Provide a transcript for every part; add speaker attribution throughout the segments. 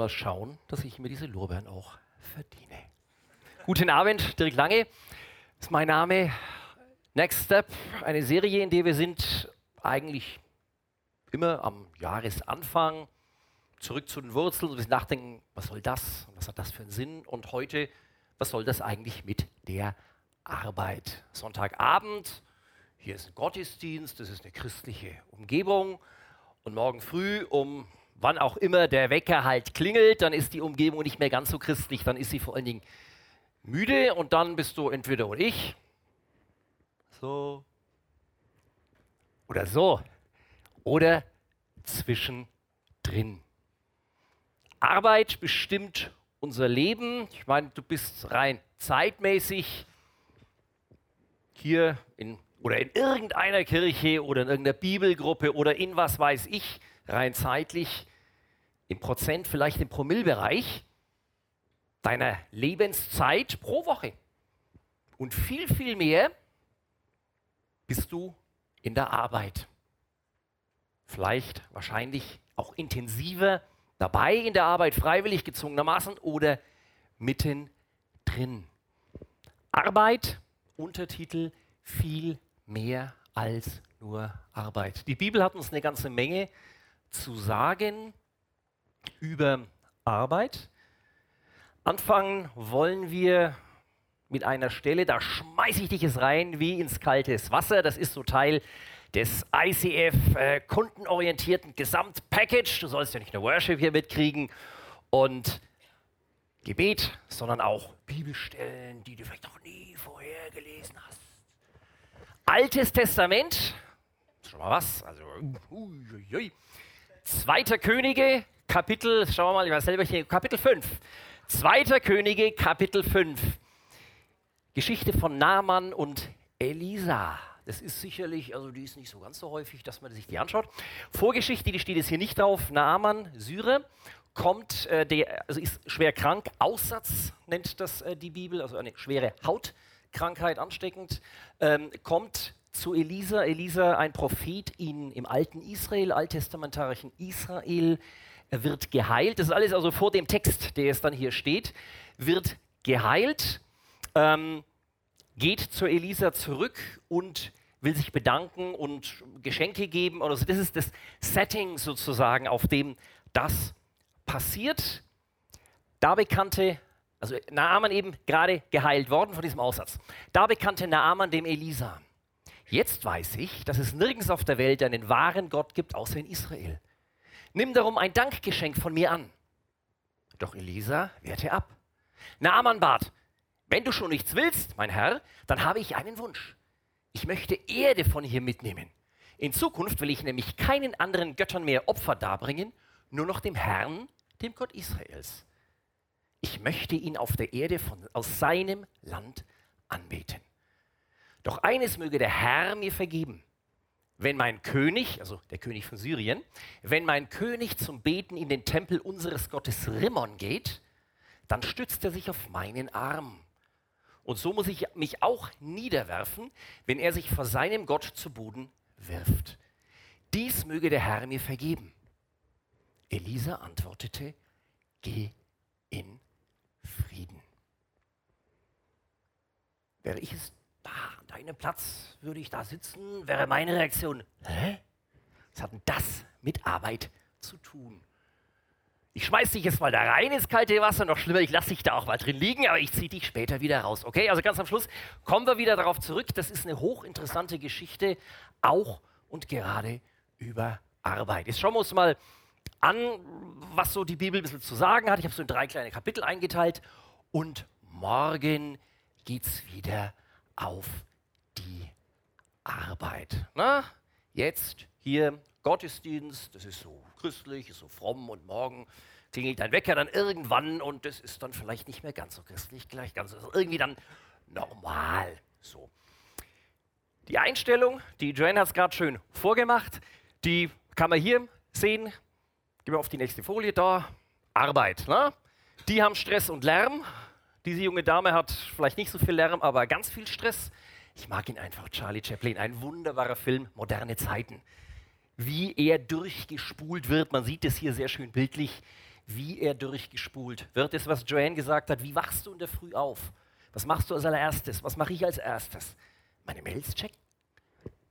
Speaker 1: mal schauen, dass ich mir diese Lorbeeren auch verdiene. Guten Abend, Dirk Lange ist mein Name. Next Step, eine Serie, in der wir sind eigentlich immer am Jahresanfang zurück zu den Wurzeln und wir nachdenken, was soll das was hat das für einen Sinn und heute, was soll das eigentlich mit der Arbeit? Sonntagabend, hier ist ein Gottesdienst, das ist eine christliche Umgebung und morgen früh um wann auch immer der Wecker halt klingelt, dann ist die Umgebung nicht mehr ganz so christlich, dann ist sie vor allen Dingen müde und dann bist du entweder und ich. So. Oder so. Oder zwischendrin. Arbeit bestimmt unser Leben. Ich meine, du bist rein zeitmäßig hier in oder in irgendeiner Kirche oder in irgendeiner Bibelgruppe oder in was weiß ich, rein zeitlich, im Prozent, vielleicht im Promillbereich deiner Lebenszeit pro Woche. Und viel, viel mehr bist du in der Arbeit. Vielleicht, wahrscheinlich auch intensiver dabei in der Arbeit, freiwillig gezwungenermaßen oder mittendrin. Arbeit, Untertitel, viel mehr als nur Arbeit. Die Bibel hat uns eine ganze Menge zu sagen über Arbeit. Anfangen wollen wir mit einer Stelle, da schmeiße ich dich es rein wie ins kalte Wasser. Das ist so Teil des ICF äh, kundenorientierten Gesamtpackage. Du sollst ja nicht nur Worship hier mitkriegen und Gebet, sondern auch Bibelstellen, die du vielleicht noch nie vorher gelesen hast. Altes Testament, schon mal was, also uiuiui. Zweiter Könige, Kapitel, schauen wir mal, ich weiß selber hier, Kapitel 5. Zweiter Könige, Kapitel 5. Geschichte von Naaman und Elisa. Das ist sicherlich, also die ist nicht so ganz so häufig, dass man sich die anschaut. Vorgeschichte, die steht jetzt hier nicht drauf. Naaman, Syre, kommt, äh, der, also ist schwer krank, Aussatz nennt das äh, die Bibel, also eine schwere Haut. Krankheit ansteckend, ähm, kommt zu Elisa. Elisa, ein Prophet in, im alten Israel, alttestamentarischen Israel, er wird geheilt. Das ist alles also vor dem Text, der jetzt dann hier steht. Wird geheilt, ähm, geht zu Elisa zurück und will sich bedanken und Geschenke geben. Also das ist das Setting sozusagen, auf dem das passiert. Da bekannte also Naaman eben gerade geheilt worden von diesem Aussatz. Da bekannte Naaman dem Elisa. Jetzt weiß ich, dass es nirgends auf der Welt einen wahren Gott gibt, außer in Israel. Nimm darum ein Dankgeschenk von mir an. Doch Elisa wehrte ab. Naaman bat, wenn du schon nichts willst, mein Herr, dann habe ich einen Wunsch. Ich möchte Erde von hier mitnehmen. In Zukunft will ich nämlich keinen anderen Göttern mehr Opfer darbringen, nur noch dem Herrn, dem Gott Israels. Ich möchte ihn auf der Erde von, aus seinem Land anbeten. Doch eines möge der Herr mir vergeben. Wenn mein König, also der König von Syrien, wenn mein König zum Beten in den Tempel unseres Gottes Rimmon geht, dann stützt er sich auf meinen Arm. Und so muss ich mich auch niederwerfen, wenn er sich vor seinem Gott zu Boden wirft. Dies möge der Herr mir vergeben. Elisa antwortete, geh in Frieden. Wäre ich es da, an deinem Platz, würde ich da sitzen, wäre meine Reaktion, hä? Was hat denn das mit Arbeit zu tun? Ich schmeiß dich jetzt mal da rein ins kalte Wasser, noch schlimmer, ich lasse dich da auch mal drin liegen, aber ich ziehe dich später wieder raus. Okay, also ganz am Schluss kommen wir wieder darauf zurück. Das ist eine hochinteressante Geschichte, auch und gerade über Arbeit. Jetzt schauen wir uns mal an, was so die Bibel ein bisschen zu sagen hat. Ich habe so in drei kleine Kapitel eingeteilt und morgen geht es wieder auf die Arbeit. Na, jetzt hier Gottesdienst, das ist so christlich, ist so fromm und morgen klingelt dein Wecker dann irgendwann und das ist dann vielleicht nicht mehr ganz so christlich, gleich ganz so, irgendwie dann normal so. Die Einstellung, die Joanne hat es gerade schön vorgemacht, die kann man hier sehen, Gehen wir auf die nächste Folie da. Arbeit. Ne? Die haben Stress und Lärm. Diese junge Dame hat vielleicht nicht so viel Lärm, aber ganz viel Stress. Ich mag ihn einfach, Charlie Chaplin. Ein wunderbarer Film, moderne Zeiten. Wie er durchgespult wird, man sieht es hier sehr schön bildlich, wie er durchgespult wird. Das, was Joanne gesagt hat, wie wachst du in der Früh auf? Was machst du als allererstes? Was mache ich als erstes? Meine Mails checken.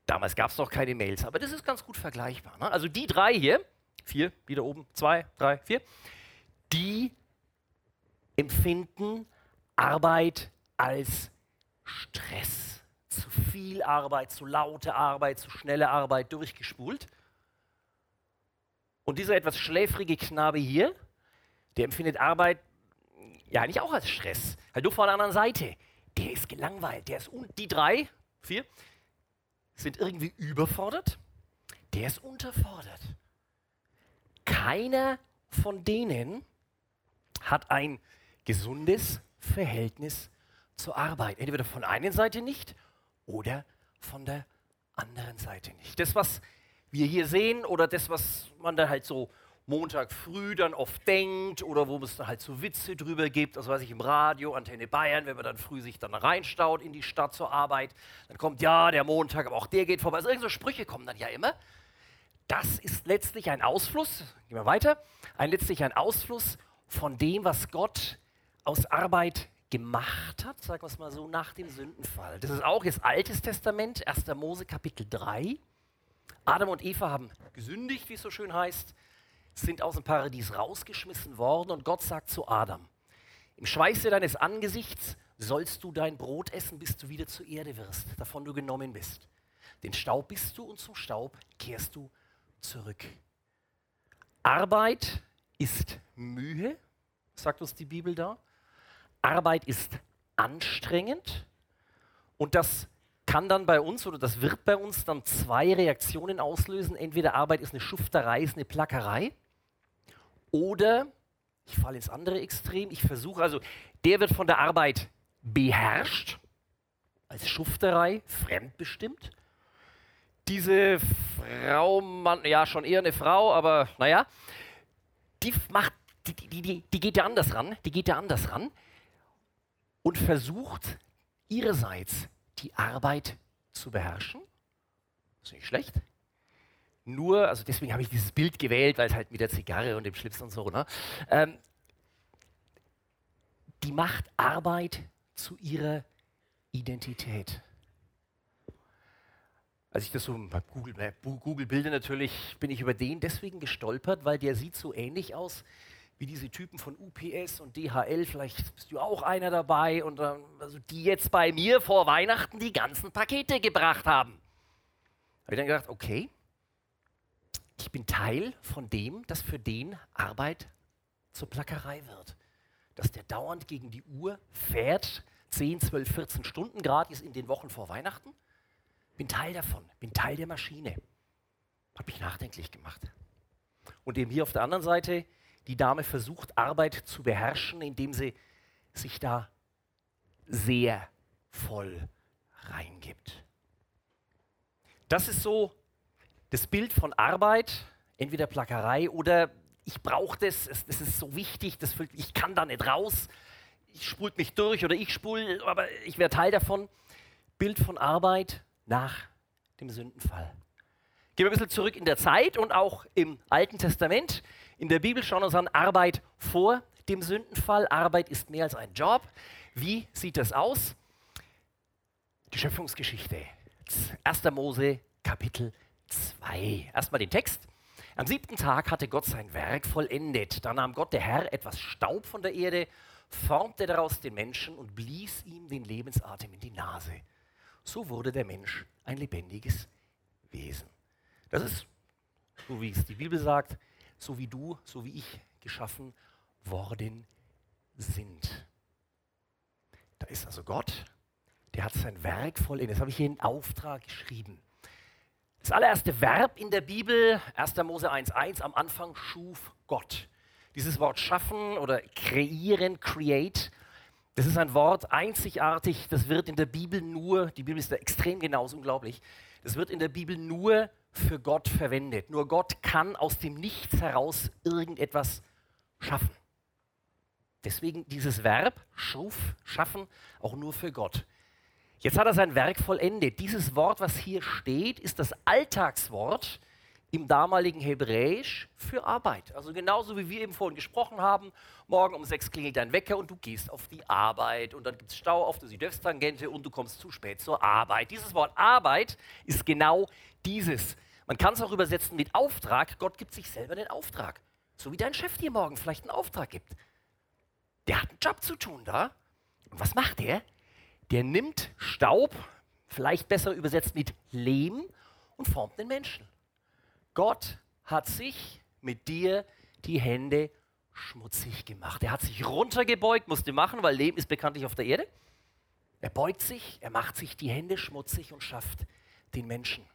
Speaker 1: Damals gab es noch keine Mails, aber das ist ganz gut vergleichbar. Ne? Also die drei hier, vier, wieder oben, zwei, drei, vier, die empfinden Arbeit als Stress. Zu viel Arbeit, zu laute Arbeit, zu schnelle Arbeit durchgespult. Und dieser etwas schläfrige Knabe hier, der empfindet Arbeit ja eigentlich auch als Stress. Halt nur von der anderen Seite. Der ist gelangweilt. Der ist und die drei, vier, sind irgendwie überfordert. Der ist unterfordert. Keiner von denen hat ein gesundes Verhältnis zur Arbeit. Entweder von einer Seite nicht oder von der anderen Seite nicht. Das, was wir hier sehen oder das, was man dann halt so Montag früh dann oft denkt oder wo es dann halt so Witze drüber gibt, das weiß ich im Radio, Antenne Bayern, wenn man dann früh sich dann reinstaut in die Stadt zur Arbeit, dann kommt ja der Montag, aber auch der geht vorbei. Also irgendwelche Sprüche kommen dann ja immer. Das ist letztlich ein Ausfluss, gehen wir weiter, ein letztlich ein Ausfluss von dem, was Gott aus Arbeit gemacht hat, sagen wir es mal so, nach dem Sündenfall. Das ist auch das Altes Testament, 1. Mose Kapitel 3. Adam und Eva haben gesündigt, wie es so schön heißt, sind aus dem Paradies rausgeschmissen worden und Gott sagt zu Adam, im Schweiße deines Angesichts sollst du dein Brot essen, bis du wieder zur Erde wirst, davon du genommen bist. Den Staub bist du und zum Staub kehrst du zurück. Arbeit ist Mühe, sagt uns die Bibel da. Arbeit ist anstrengend und das kann dann bei uns oder das wird bei uns dann zwei Reaktionen auslösen. Entweder Arbeit ist eine Schufterei, ist eine Plackerei oder ich falle ins andere Extrem. Ich versuche also, der wird von der Arbeit beherrscht, als Schufterei, fremdbestimmt. Diese Frau, Mann, ja, schon eher eine Frau, aber naja, die macht, die, die, die, die geht ja anders ran, die geht ja anders ran und versucht ihrerseits die Arbeit zu beherrschen. Ist nicht schlecht. Nur, also deswegen habe ich dieses Bild gewählt, weil es halt mit der Zigarre und dem Schlips und so, ne? Ähm, die macht Arbeit zu ihrer Identität. Als ich das so bei Google, Google Bilder natürlich, bin ich über den deswegen gestolpert, weil der sieht so ähnlich aus wie diese Typen von UPS und DHL, vielleicht bist du auch einer dabei, und ähm, also die jetzt bei mir vor Weihnachten die ganzen Pakete gebracht haben. Habe ich dann gedacht, okay, ich bin Teil von dem, dass für den Arbeit zur Plackerei wird. Dass der dauernd gegen die Uhr fährt, 10, 12, 14 Stunden gratis in den Wochen vor Weihnachten. Bin Teil davon, bin Teil der Maschine. Hat mich nachdenklich gemacht. Und eben hier auf der anderen Seite die Dame versucht, Arbeit zu beherrschen, indem sie sich da sehr voll reingibt. Das ist so das Bild von Arbeit, entweder Plackerei oder ich brauche das, es, das ist so wichtig, das ich kann da nicht raus, ich spult mich durch oder ich spule, aber ich wäre Teil davon. Bild von Arbeit nach dem Sündenfall. Gehen wir ein bisschen zurück in der Zeit und auch im Alten Testament in der Bibel schauen wir uns an Arbeit vor dem Sündenfall. Arbeit ist mehr als ein Job. Wie sieht das aus? Die Schöpfungsgeschichte. 1. Mose Kapitel 2. Erstmal den Text. Am siebten Tag hatte Gott sein Werk vollendet. Da nahm Gott der Herr etwas Staub von der Erde, formte daraus den Menschen und blies ihm den Lebensatem in die Nase. So wurde der Mensch ein lebendiges Wesen. Das ist, so wie es die Bibel sagt, so wie du, so wie ich geschaffen worden sind. Da ist also Gott, der hat sein Werk vollendet. Das habe ich hier in Auftrag geschrieben. Das allererste Verb in der Bibel, 1. Mose 1.1, am Anfang schuf Gott. Dieses Wort schaffen oder kreieren, create, das ist ein Wort einzigartig, das wird in der Bibel nur, die Bibel ist da extrem genau, unglaublich, das wird in der Bibel nur für Gott verwendet. Nur Gott kann aus dem Nichts heraus irgendetwas schaffen. Deswegen dieses Verb, schuf, schaffen, auch nur für Gott. Jetzt hat er sein Werk vollendet. Dieses Wort, was hier steht, ist das Alltagswort im damaligen Hebräisch für Arbeit. Also genauso wie wir eben vorhin gesprochen haben, morgen um sechs klingelt dein Wecker und du gehst auf die Arbeit und dann gibt es Stau auf der Südwesttangente und du kommst zu spät zur Arbeit. Dieses Wort Arbeit ist genau dieses. Man kann es auch übersetzen mit Auftrag. Gott gibt sich selber den Auftrag. So wie dein Chef dir morgen vielleicht einen Auftrag gibt. Der hat einen Job zu tun da. Und was macht der? Der nimmt Staub, vielleicht besser übersetzt mit Lehm, und formt den Menschen. Gott hat sich mit dir die Hände schmutzig gemacht. Er hat sich runtergebeugt, musste machen, weil Leben ist bekanntlich auf der Erde. Er beugt sich, er macht sich die Hände schmutzig und schafft den Menschen.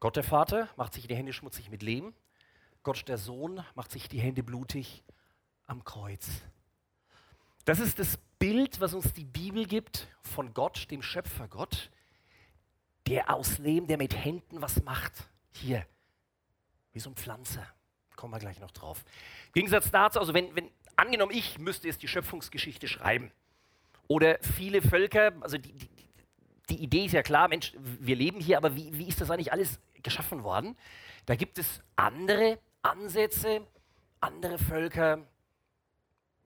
Speaker 1: Gott der Vater macht sich die Hände schmutzig mit Leben. Gott der Sohn macht sich die Hände blutig am Kreuz. Das ist das Bild, was uns die Bibel gibt von Gott, dem Schöpfergott, der aus Lehm, der mit Händen was macht. Hier, wie so ein Pflanzer. Kommen wir gleich noch drauf. Im Gegensatz dazu, also wenn, wenn angenommen, ich müsste jetzt die Schöpfungsgeschichte schreiben. Oder viele Völker, also die, die, die Idee ist ja klar, Mensch, wir leben hier, aber wie, wie ist das eigentlich alles geschaffen worden? Da gibt es andere Ansätze, andere Völker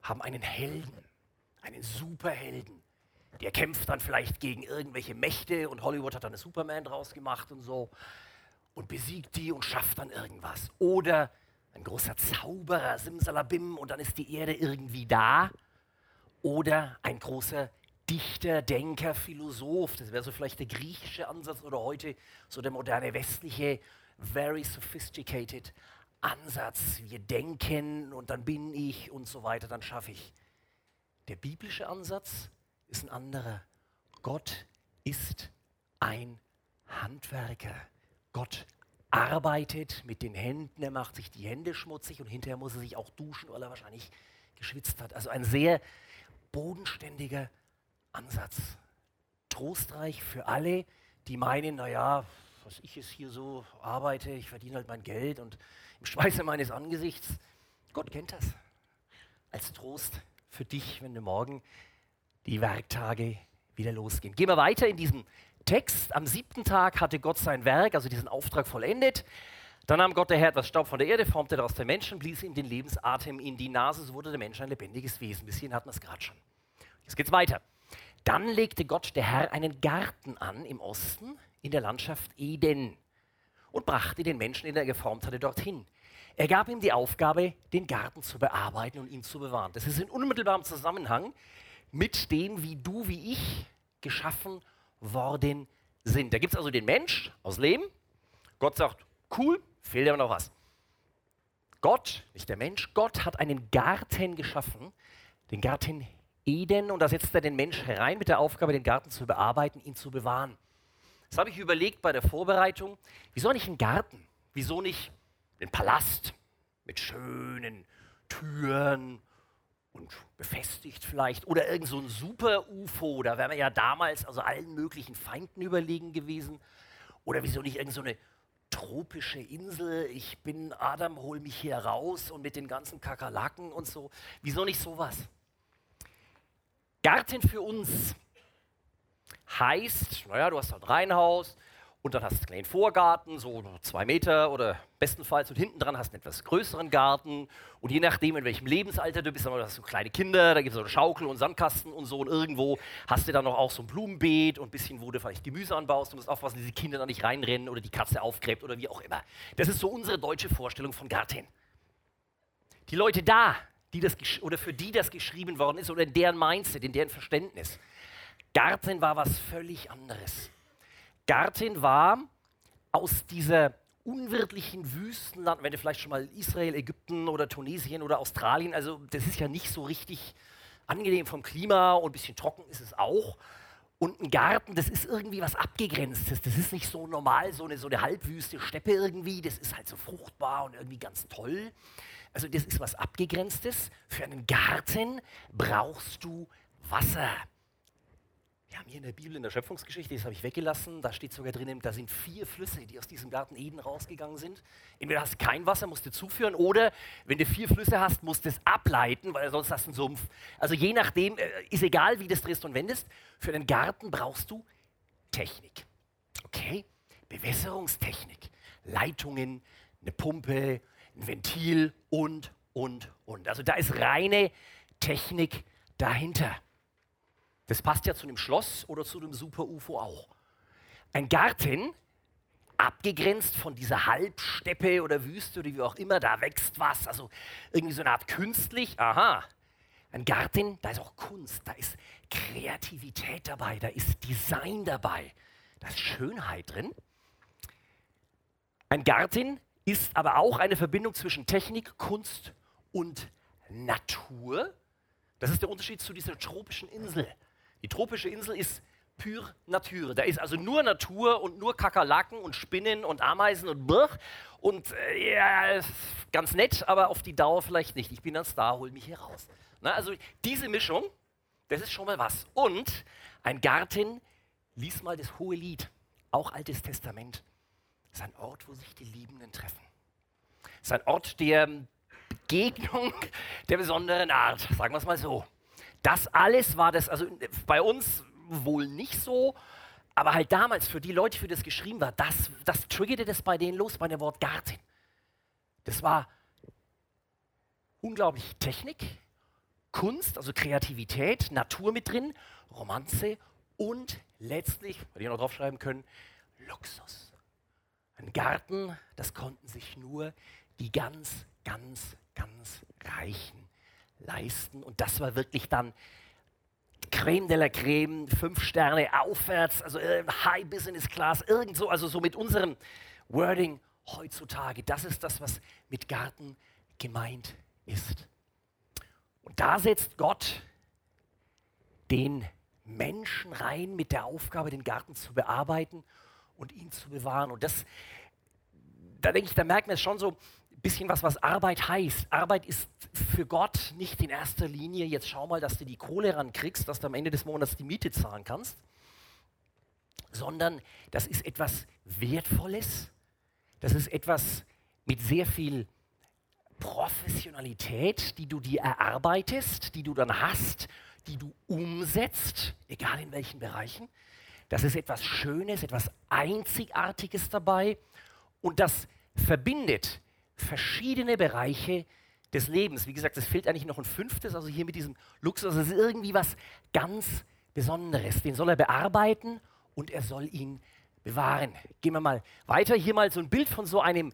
Speaker 1: haben einen Helden, einen Superhelden. Der kämpft dann vielleicht gegen irgendwelche Mächte und Hollywood hat dann einen Superman draus gemacht und so und besiegt die und schafft dann irgendwas. Oder ein großer Zauberer, Simsalabim, und dann ist die Erde irgendwie da. Oder ein großer Dichter, Denker, Philosoph, das wäre so vielleicht der griechische Ansatz oder heute so der moderne westliche, very sophisticated Ansatz. Wir denken und dann bin ich und so weiter, dann schaffe ich. Der biblische Ansatz ist ein anderer. Gott ist ein Handwerker. Gott arbeitet mit den Händen, er macht sich die Hände schmutzig und hinterher muss er sich auch duschen, weil er wahrscheinlich geschwitzt hat. Also ein sehr bodenständiger Ansatz. Trostreich für alle, die meinen, naja, was ich jetzt hier so arbeite, ich verdiene halt mein Geld und im Schweiße meines Angesichts. Gott kennt das. Als Trost für dich, wenn du morgen die Werktage wieder losgehen. Gehen wir weiter in diesem Text. Am siebten Tag hatte Gott sein Werk, also diesen Auftrag vollendet. Dann nahm Gott der Herr etwas Staub von der Erde, formte daraus den Menschen, blies ihm den Lebensatem in die Nase, so wurde der Mensch ein lebendiges Wesen. Bis hierhin hatten wir es gerade schon. Jetzt geht's weiter. Dann legte Gott der Herr einen Garten an im Osten in der Landschaft Eden und brachte den Menschen, den er geformt hatte, dorthin. Er gab ihm die Aufgabe, den Garten zu bearbeiten und ihn zu bewahren. Das ist in unmittelbarem Zusammenhang mit dem, wie du, wie ich geschaffen worden sind. Da gibt es also den Mensch aus Leben. Gott sagt, cool, fehlt aber noch was. Gott, nicht der Mensch, Gott hat einen Garten geschaffen, den Garten Eden, und da setzt er den Mensch herein mit der Aufgabe, den Garten zu bearbeiten, ihn zu bewahren. Das habe ich überlegt bei der Vorbereitung. Wieso nicht einen Garten? Wieso nicht einen Palast mit schönen Türen und befestigt vielleicht oder irgend so ein Super-UFO, da wären wir ja damals also allen möglichen Feinden überlegen gewesen. Oder wieso nicht irgend so eine tropische Insel, ich bin Adam, hol mich hier raus und mit den ganzen Kakerlaken und so. Wieso nicht sowas? Garten für uns heißt, naja, du hast halt ein Reihenhaus, und dann hast du einen kleinen Vorgarten, so zwei Meter oder bestenfalls. Und hinten dran hast du einen etwas größeren Garten. Und je nachdem, in welchem Lebensalter du bist, dann hast du kleine Kinder, da gibt es so eine Schaukel und Sandkasten und so. Und irgendwo hast du dann noch auch so ein Blumenbeet und ein bisschen, wo du vielleicht Gemüse anbaust. Du musst aufpassen, dass die Kinder da nicht reinrennen oder die Katze aufgräbt oder wie auch immer. Das ist so unsere deutsche Vorstellung von Garten. Die Leute da, die das oder für die das geschrieben worden ist oder in deren Mindset, in deren Verständnis. Garten war was völlig anderes. Garten war aus dieser unwirtlichen Wüstenland, wenn du vielleicht schon mal Israel, Ägypten oder Tunesien oder Australien, also das ist ja nicht so richtig angenehm vom Klima und ein bisschen trocken ist es auch. Und ein Garten, das ist irgendwie was Abgegrenztes. Das ist nicht so normal, so eine, so eine halbwüste Steppe irgendwie. Das ist halt so fruchtbar und irgendwie ganz toll. Also das ist was Abgegrenztes. Für einen Garten brauchst du Wasser. Wir haben hier in der Bibel, in der Schöpfungsgeschichte, das habe ich weggelassen, da steht sogar drin, da sind vier Flüsse, die aus diesem Garten Eden rausgegangen sind. Entweder hast du kein Wasser, musst du zuführen, oder wenn du vier Flüsse hast, musst du es ableiten, weil sonst hast du einen Sumpf. Also je nachdem, äh, ist egal, wie du es drehst und wendest, für den Garten brauchst du Technik. Okay? Bewässerungstechnik. Leitungen, eine Pumpe, ein Ventil und, und, und. Also da ist reine Technik dahinter. Das passt ja zu einem Schloss oder zu einem Super-UFO auch. Ein Garten, abgegrenzt von dieser Halbsteppe oder Wüste oder wie auch immer, da wächst was, also irgendwie so eine Art künstlich, aha. Ein Garten, da ist auch Kunst, da ist Kreativität dabei, da ist Design dabei, da ist Schönheit drin. Ein Garten ist aber auch eine Verbindung zwischen Technik, Kunst und Natur. Das ist der Unterschied zu dieser tropischen Insel. Die tropische Insel ist pur Natur. Da ist also nur Natur und nur Kakerlaken und Spinnen und Ameisen und Brr. Und äh, ja, ganz nett, aber auf die Dauer vielleicht nicht. Ich bin ein Star, hol mich hier raus. Na, also diese Mischung, das ist schon mal was. Und ein Garten, lies mal das hohe Lied, auch Altes Testament. Das ist ein Ort, wo sich die Liebenden treffen. Das ist ein Ort der Begegnung der besonderen Art, sagen wir es mal so. Das alles war das, also bei uns wohl nicht so, aber halt damals für die Leute, für das geschrieben war, das, das triggerte das bei denen los bei dem Wort Garten. Das war unglaublich Technik, Kunst, also Kreativität, Natur mit drin, Romanze und letztlich, hätte ich noch draufschreiben können, Luxus. Ein Garten, das konnten sich nur die ganz, ganz, ganz Reichen leisten. Und das war wirklich dann Creme de la Creme, fünf Sterne aufwärts, also äh, High Business Class, irgend so, also so mit unserem Wording heutzutage. Das ist das, was mit Garten gemeint ist. Und da setzt Gott den Menschen rein mit der Aufgabe, den Garten zu bearbeiten und ihn zu bewahren. Und das, da denke ich, da merken wir es schon so, bisschen was, was Arbeit heißt. Arbeit ist für Gott nicht in erster Linie, jetzt schau mal, dass du die Kohle rankriegst, dass du am Ende des Monats die Miete zahlen kannst, sondern das ist etwas Wertvolles, das ist etwas mit sehr viel Professionalität, die du dir erarbeitest, die du dann hast, die du umsetzt, egal in welchen Bereichen. Das ist etwas Schönes, etwas Einzigartiges dabei und das verbindet verschiedene Bereiche des Lebens. Wie gesagt, es fehlt eigentlich noch ein fünftes, also hier mit diesem Luxus. Das ist irgendwie was ganz Besonderes. Den soll er bearbeiten und er soll ihn bewahren. Gehen wir mal weiter. Hier mal so ein Bild von so einem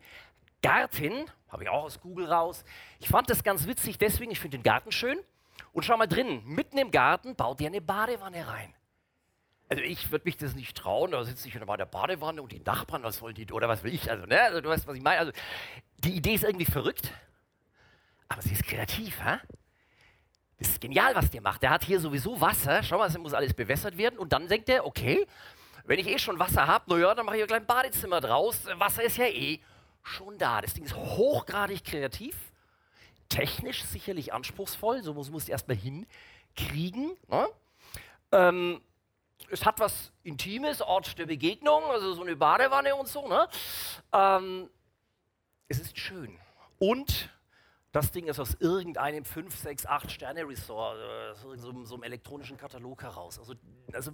Speaker 1: Garten. Habe ich auch aus Google raus. Ich fand das ganz witzig, deswegen, ich finde den Garten schön. Und schau mal drin, mitten im Garten baut er eine Badewanne rein. Also ich würde mich das nicht trauen, da sitze ich in der Badewanne und die Nachbarn, was wollen die, oder was will ich, also, ne? also du weißt, was ich meine. Also die Idee ist irgendwie verrückt, aber sie ist kreativ, hä? Das ist genial, was der macht. Der hat hier sowieso Wasser, schau mal, es muss alles bewässert werden und dann denkt er, okay, wenn ich eh schon Wasser habe, naja, dann mache ich ein kleines Badezimmer draus. Wasser ist ja eh schon da. Das Ding ist hochgradig kreativ, technisch sicherlich anspruchsvoll, so muss man es erstmal hinkriegen. Ne? Ähm, es hat was Intimes, Ort der Begegnung, also so eine Badewanne und so. Ne? Ähm, es ist schön. Und das Ding ist aus irgendeinem 5, 6, 8 Sterne-Resort, äh, so, so einem elektronischen Katalog heraus. Also, also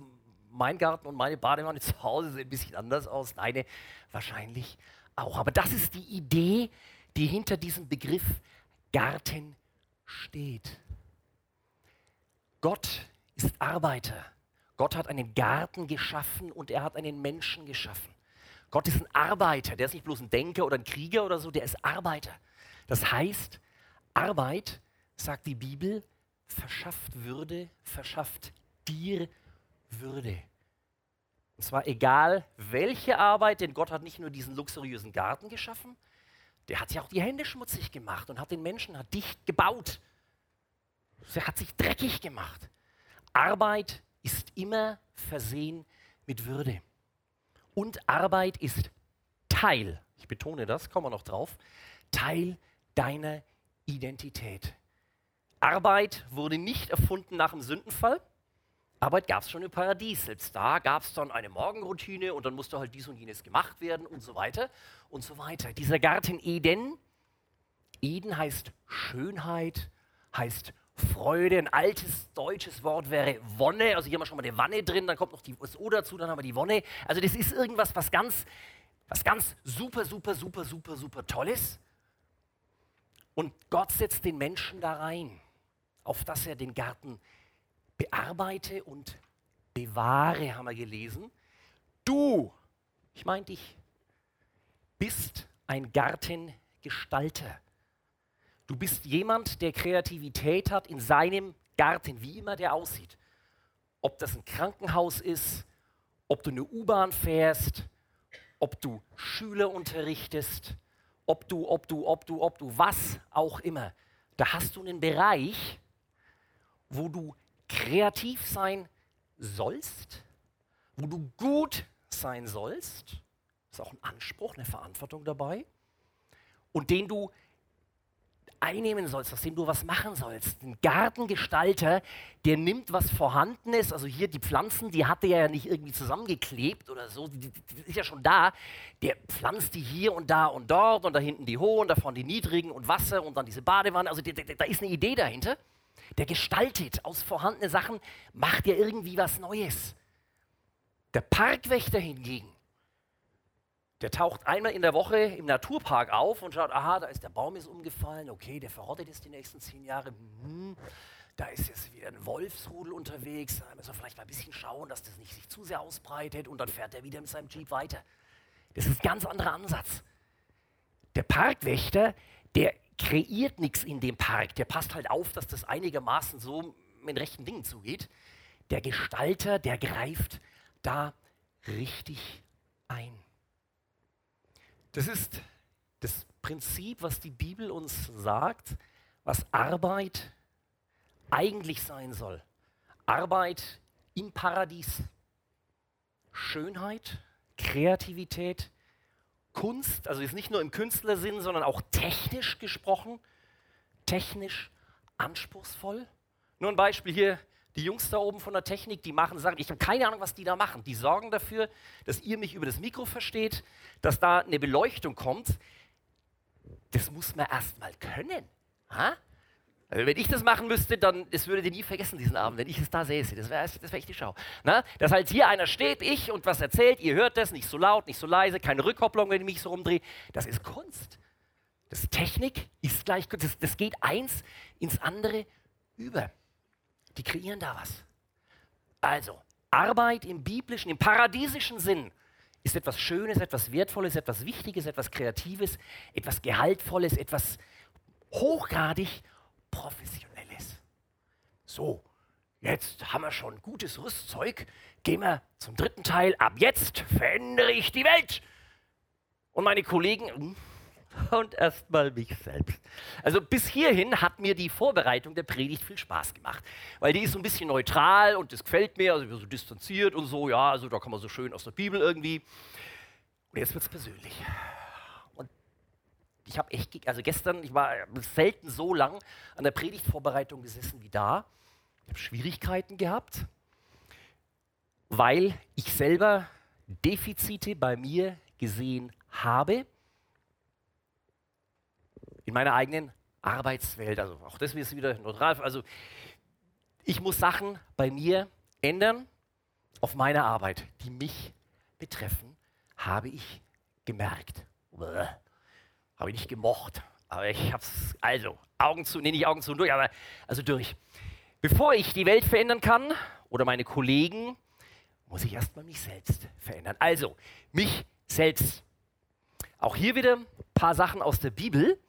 Speaker 1: mein Garten und meine Badewanne zu Hause sehen ein bisschen anders aus, deine wahrscheinlich auch. Aber das ist die Idee, die hinter diesem Begriff Garten steht. Gott ist Arbeiter. Gott hat einen Garten geschaffen und er hat einen Menschen geschaffen. Gott ist ein Arbeiter, der ist nicht bloß ein Denker oder ein Krieger oder so, der ist Arbeiter. Das heißt, Arbeit, sagt die Bibel, verschafft Würde, verschafft dir Würde. Und zwar egal welche Arbeit, denn Gott hat nicht nur diesen luxuriösen Garten geschaffen, der hat sich auch die Hände schmutzig gemacht und hat den Menschen, hat dicht gebaut. Er hat sich dreckig gemacht. Arbeit immer versehen mit Würde. Und Arbeit ist Teil, ich betone das, kommen wir noch drauf, Teil deiner Identität. Arbeit wurde nicht erfunden nach dem Sündenfall. Arbeit gab es schon im Paradies. Selbst da gab es dann eine Morgenroutine und dann musste halt dies und jenes gemacht werden und so weiter und so weiter. Dieser Garten Eden, Eden heißt Schönheit, heißt Freude. Ein altes deutsches Wort wäre Wonne. Also hier haben wir schon mal die Wanne drin, dann kommt noch die, O dazu, dann haben wir die Wonne. Also das ist irgendwas, was ganz Was ganz super, super, super, super, super Tolles. Und Gott setzt den Menschen da rein, auf dass er den Garten bearbeite und bewahre, haben wir gelesen. Du, ich meine dich, bist ein Gartengestalter. Du bist jemand, der Kreativität hat in seinem Garten, wie immer der aussieht. Ob das ein Krankenhaus ist, ob du eine U-Bahn fährst, ob du Schüler unterrichtest, ob du, ob du, ob du, ob du, was auch immer. Da hast du einen Bereich, wo du kreativ sein sollst, wo du gut sein sollst, ist auch ein Anspruch, eine Verantwortung dabei, und den du einnehmen sollst, aus dem du was machen sollst. Ein Gartengestalter, der nimmt was Vorhandenes, also hier die Pflanzen, die hat er ja nicht irgendwie zusammengeklebt oder so, die, die, ist ja schon da. Der pflanzt die hier und da und dort und da hinten die hohen, da vorne die niedrigen und Wasser und dann diese Badewanne. Also da ist eine Idee dahinter. Der gestaltet aus vorhandenen Sachen, macht ja irgendwie was Neues. Der Parkwächter hingegen, der taucht einmal in der Woche im Naturpark auf und schaut, aha, da ist der Baum ist umgefallen, okay, der verrottet jetzt die nächsten zehn Jahre. Hm, da ist jetzt wieder ein Wolfsrudel unterwegs, da müssen wir vielleicht mal ein bisschen schauen, dass das nicht sich zu sehr ausbreitet und dann fährt er wieder mit seinem Jeep weiter. Das ist ein ganz anderer Ansatz. Der Parkwächter, der kreiert nichts in dem Park, der passt halt auf, dass das einigermaßen so mit rechten Dingen zugeht. Der Gestalter, der greift da richtig ein. Das ist das Prinzip, was die Bibel uns sagt, was Arbeit eigentlich sein soll. Arbeit im Paradies. Schönheit, Kreativität, Kunst, also ist nicht nur im Künstlersinn, sondern auch technisch gesprochen, technisch anspruchsvoll. Nur ein Beispiel hier, die Jungs da oben von der Technik, die machen Sachen, ich habe keine Ahnung, was die da machen. Die sorgen dafür, dass ihr mich über das Mikro versteht, dass da eine Beleuchtung kommt. Das muss man erst mal können. Ha? Also wenn ich das machen müsste, dann das würdet ihr nie vergessen diesen Abend, wenn ich es da säße. Das wäre das wär echt die Schau. Na? Dass halt hier einer steht, ich und was erzählt, ihr hört das, nicht so laut, nicht so leise, keine Rückkopplung, wenn ich mich so rumdrehe. Das ist Kunst. Das Technik ist gleich Kunst. Das, das geht eins ins andere über. Die kreieren da was. Also, Arbeit im biblischen, im paradiesischen Sinn ist etwas Schönes, etwas Wertvolles, etwas Wichtiges, etwas Kreatives, etwas Gehaltvolles, etwas hochgradig Professionelles. So, jetzt haben wir schon gutes Rüstzeug. Gehen wir zum dritten Teil. Ab jetzt verändere ich die Welt. Und meine Kollegen, hm, und erstmal mich selbst. Also bis hierhin hat mir die Vorbereitung der Predigt viel Spaß gemacht, weil die ist so ein bisschen neutral und das gefällt mir, also so distanziert und so, ja, also da kann man so schön aus der Bibel irgendwie. Und jetzt wird es persönlich. Und ich habe echt, also gestern, ich war selten so lang an der Predigtvorbereitung gesessen wie da. Ich habe Schwierigkeiten gehabt, weil ich selber Defizite bei mir gesehen habe in meiner eigenen Arbeitswelt. Also auch das ist wieder neutral. Also ich muss Sachen bei mir ändern auf meiner Arbeit, die mich betreffen, habe ich gemerkt. Habe ich nicht gemocht. Aber ich habe es, also, Augen zu, nee, nicht Augen zu durch, aber also durch. Bevor ich die Welt verändern kann oder meine Kollegen, muss ich erstmal mich selbst verändern. Also, mich selbst. Auch hier wieder ein paar Sachen aus der Bibel.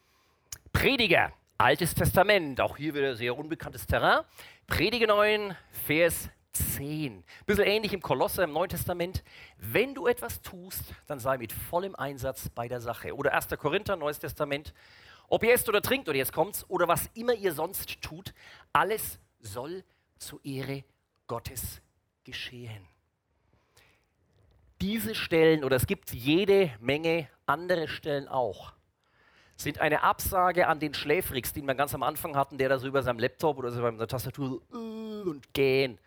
Speaker 1: Prediger, Altes Testament, auch hier wieder sehr unbekanntes Terrain. Prediger 9, Vers 10. Bisschen ähnlich im Kolosser im Neuen Testament. Wenn du etwas tust, dann sei mit vollem Einsatz bei der Sache. Oder 1. Korinther, Neues Testament. Ob ihr esst oder trinkt, oder jetzt kommt's, oder was immer ihr sonst tut, alles soll zur Ehre Gottes geschehen. Diese Stellen, oder es gibt jede Menge andere Stellen auch, sind eine Absage an den Schläfrigs, den wir ganz am Anfang hatten, der da so über seinem Laptop oder so bei der Tastatur so, uh, und gähn.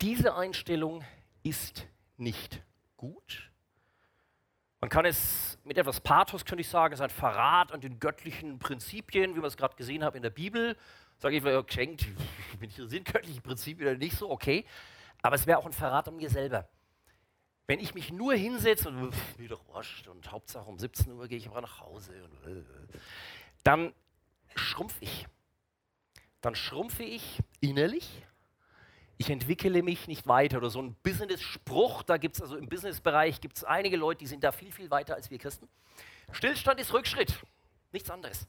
Speaker 1: Diese Einstellung ist nicht gut. Man kann es mit etwas Pathos, könnte ich sagen, es ist ein Verrat an den göttlichen Prinzipien, wie wir es gerade gesehen haben in der Bibel. Sage ich, mir, geschenkt, bin ich sind göttliche Prinzipien oder nicht so, okay. Aber es wäre auch ein Verrat an mir selber. Wenn ich mich nur hinsetze und wieder wascht und Hauptsache um 17 Uhr gehe ich aber nach Hause, und, äh, dann schrumpfe ich. Dann schrumpfe ich innerlich. Ich entwickle mich nicht weiter. Oder so ein Business-Spruch, da gibt es also im Business-Bereich gibt es einige Leute, die sind da viel, viel weiter als wir Christen. Stillstand ist Rückschritt, nichts anderes.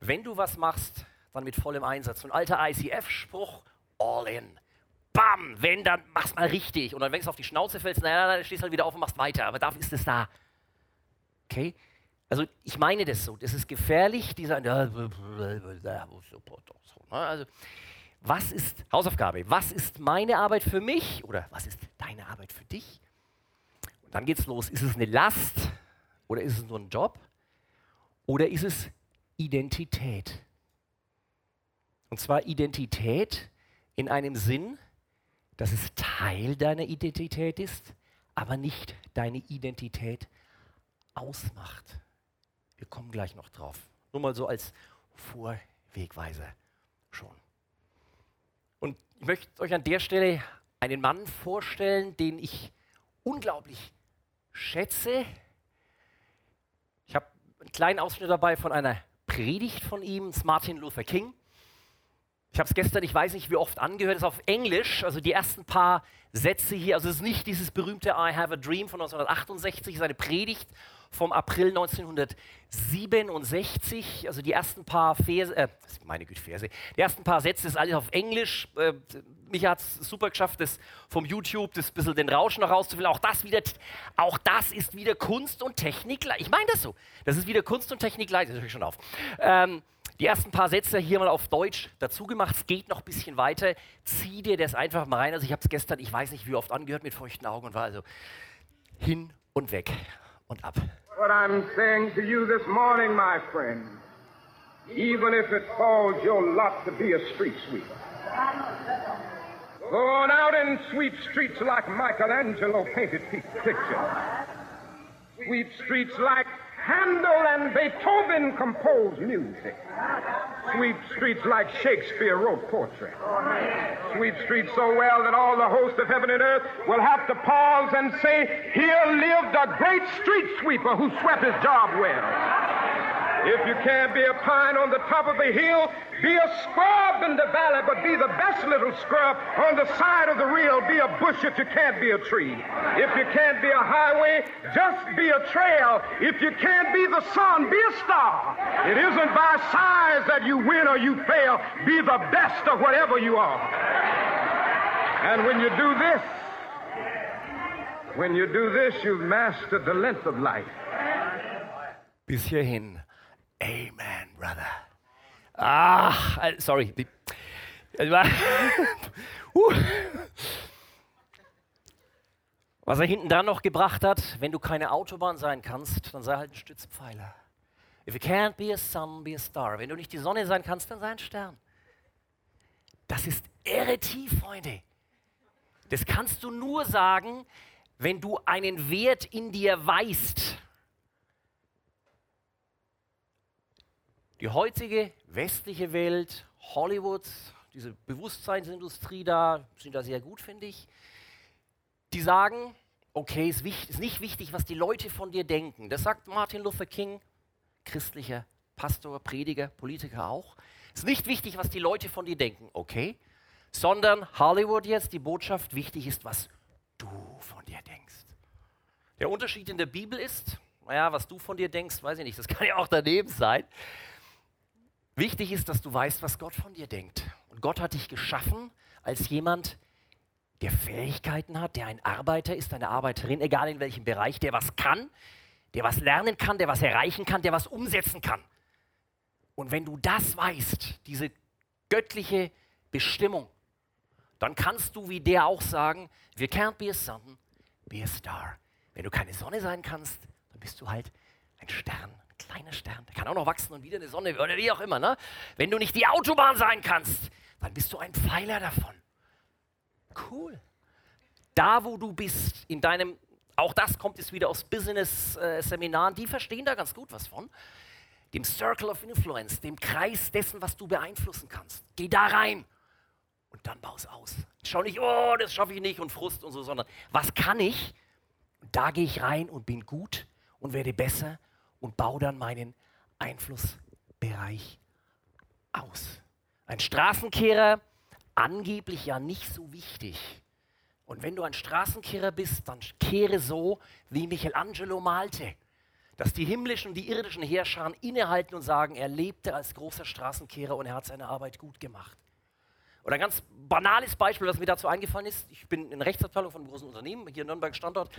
Speaker 1: Wenn du was machst, dann mit vollem Einsatz. So ein alter ICF-Spruch, all in bam, wenn, dann mach's mal richtig. Und dann, wenn du auf die Schnauze fällst, naja, dann stehst du halt wieder auf und machst weiter. Aber dafür ist es da. Okay? Also ich meine das so. Das ist gefährlich, dieser. Also, was ist Hausaufgabe? Was ist meine Arbeit für mich? Oder was ist deine Arbeit für dich? Und dann geht's los. Ist es eine Last? Oder ist es nur ein Job? Oder ist es Identität? Und zwar Identität in einem Sinn, dass es Teil deiner Identität ist, aber nicht deine Identität ausmacht. Wir kommen gleich noch drauf. Nur mal so als Vorwegweiser schon. Und ich möchte euch an der Stelle einen Mann vorstellen, den ich unglaublich schätze. Ich habe einen kleinen Ausschnitt dabei von einer Predigt von ihm, Martin Luther King. Ich habe es gestern, ich weiß nicht wie oft angehört, es ist auf Englisch, also die ersten paar Sätze hier, also es ist nicht dieses berühmte I Have a Dream von 1968, es ist eine Predigt vom April 1967, also die ersten paar Verse, äh, meine Güte, Verse, die ersten paar Sätze ist alles auf Englisch. Äh, mich hat es super geschafft, das vom YouTube, das bisschen den Rausch noch rauszufinden. Auch das wieder, auch das ist wieder Kunst und Technik. Ich meine das so. Das ist wieder Kunst und Technik gleich, das höre ich schon auf. Ähm, die ersten paar Sätze hier mal auf Deutsch dazu gemacht. Es geht noch ein bisschen weiter. Zieh dir das einfach mal rein. Also ich habe es gestern, ich weiß nicht wie oft angehört mit feuchten Augen und war also hin und weg und ab.
Speaker 2: What I'm saying to you this morning, my friend, even if it falls your lot to be a street sweeper. Go out and sweep streets like Michelangelo painted pictures. Sweep streets like Handel and Beethoven composed music. Sweep streets like Shakespeare wrote poetry. Sweep streets so well that all the hosts of heaven and earth will have to pause and say, Here lived a great street sweeper who swept his job well. If you can't be a pine on the top of the hill, be a scrub in the valley, but be the best little scrub on the side of the reel. Be a bush if you can't be a tree. If you can't be a highway, just be a trail. If you can't be the sun, be a star. It isn't by size that you win or you fail. Be the best of whatever you are. And when you do this, when you do this, you've mastered the length of life.
Speaker 1: Bis hierhin. Amen, brother. Ah, sorry. Was er hinten dran noch gebracht hat, wenn du keine Autobahn sein kannst, dann sei halt ein Stützpfeiler. If you can't be a sun, be a star. Wenn du nicht die Sonne sein kannst, dann sei ein Stern. Das ist irre Freunde. Das kannst du nur sagen, wenn du einen Wert in dir weißt. Die heutige westliche Welt, Hollywood, diese Bewusstseinsindustrie da, sind da sehr gut, finde ich. Die sagen, okay, es ist nicht wichtig, was die Leute von dir denken. Das sagt Martin Luther King, christlicher Pastor, Prediger, Politiker auch. Es ist nicht wichtig, was die Leute von dir denken, okay? Sondern Hollywood jetzt, die Botschaft, wichtig ist, was du von dir denkst. Der Unterschied in der Bibel ist, naja, was du von dir denkst, weiß ich nicht, das kann ja auch daneben sein. Wichtig ist, dass du weißt, was Gott von dir denkt. Und Gott hat dich geschaffen als jemand, der Fähigkeiten hat, der ein Arbeiter ist, eine Arbeiterin, egal in welchem Bereich, der was kann, der was lernen kann, der was erreichen kann, der was umsetzen kann. Und wenn du das weißt, diese göttliche Bestimmung, dann kannst du wie der auch sagen, we can't be a sun, be a star. Wenn du keine Sonne sein kannst, dann bist du halt ein Stern kleiner Stern, der kann auch noch wachsen und wieder eine Sonne oder wie auch immer. Ne? Wenn du nicht die Autobahn sein kannst, dann bist du ein Pfeiler davon. Cool. Da, wo du bist, in deinem, auch das kommt jetzt wieder aus Business-Seminaren, die verstehen da ganz gut was von, dem Circle of Influence, dem Kreis dessen, was du beeinflussen kannst. Geh da rein und dann baue es aus. Schau nicht, oh, das schaffe ich nicht und Frust und so, sondern was kann ich? Da gehe ich rein und bin gut und werde besser und baue dann meinen Einflussbereich aus. Ein Straßenkehrer, angeblich ja nicht so wichtig. Und wenn du ein Straßenkehrer bist, dann kehre so, wie Michelangelo malte. Dass die himmlischen und die irdischen Herrscher innehalten und sagen, er lebte als großer Straßenkehrer und er hat seine Arbeit gut gemacht. Oder ein ganz banales Beispiel, was mir dazu eingefallen ist. Ich bin in Rechtsabteilung von einem großen Unternehmen, hier in Nürnberg Standort.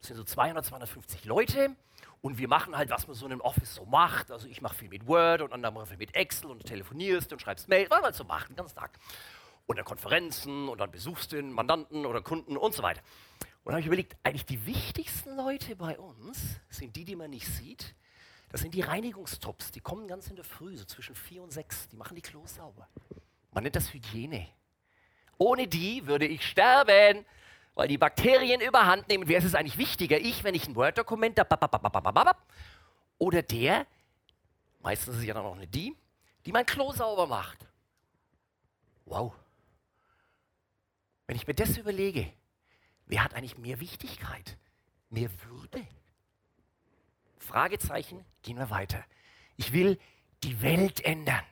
Speaker 1: Das sind so 200, 250 Leute. Und wir machen halt, was man so in einem Office so macht. Also ich mache viel mit Word und andere viel mit Excel und telefonierst und schreibst Mail, was man halt so macht, den ganzen Tag. Und dann Konferenzen und dann besuchst du den Mandanten oder Kunden und so weiter. Und dann habe ich überlegt, eigentlich die wichtigsten Leute bei uns sind die, die man nicht sieht. Das sind die Reinigungstops. Die kommen ganz in der Früh, so zwischen vier und sechs. Die machen die Klos sauber. Man nennt das Hygiene. Ohne die würde ich sterben, weil die Bakterien überhand nehmen. Wer ist es eigentlich wichtiger? Ich, wenn ich ein Word-Dokument habe, oder der, meistens ist es ja dann auch eine die, die mein Klo sauber macht. Wow. Wenn ich mir das überlege, wer hat eigentlich mehr Wichtigkeit, mehr Würde? Fragezeichen, gehen wir weiter. Ich will die Welt ändern.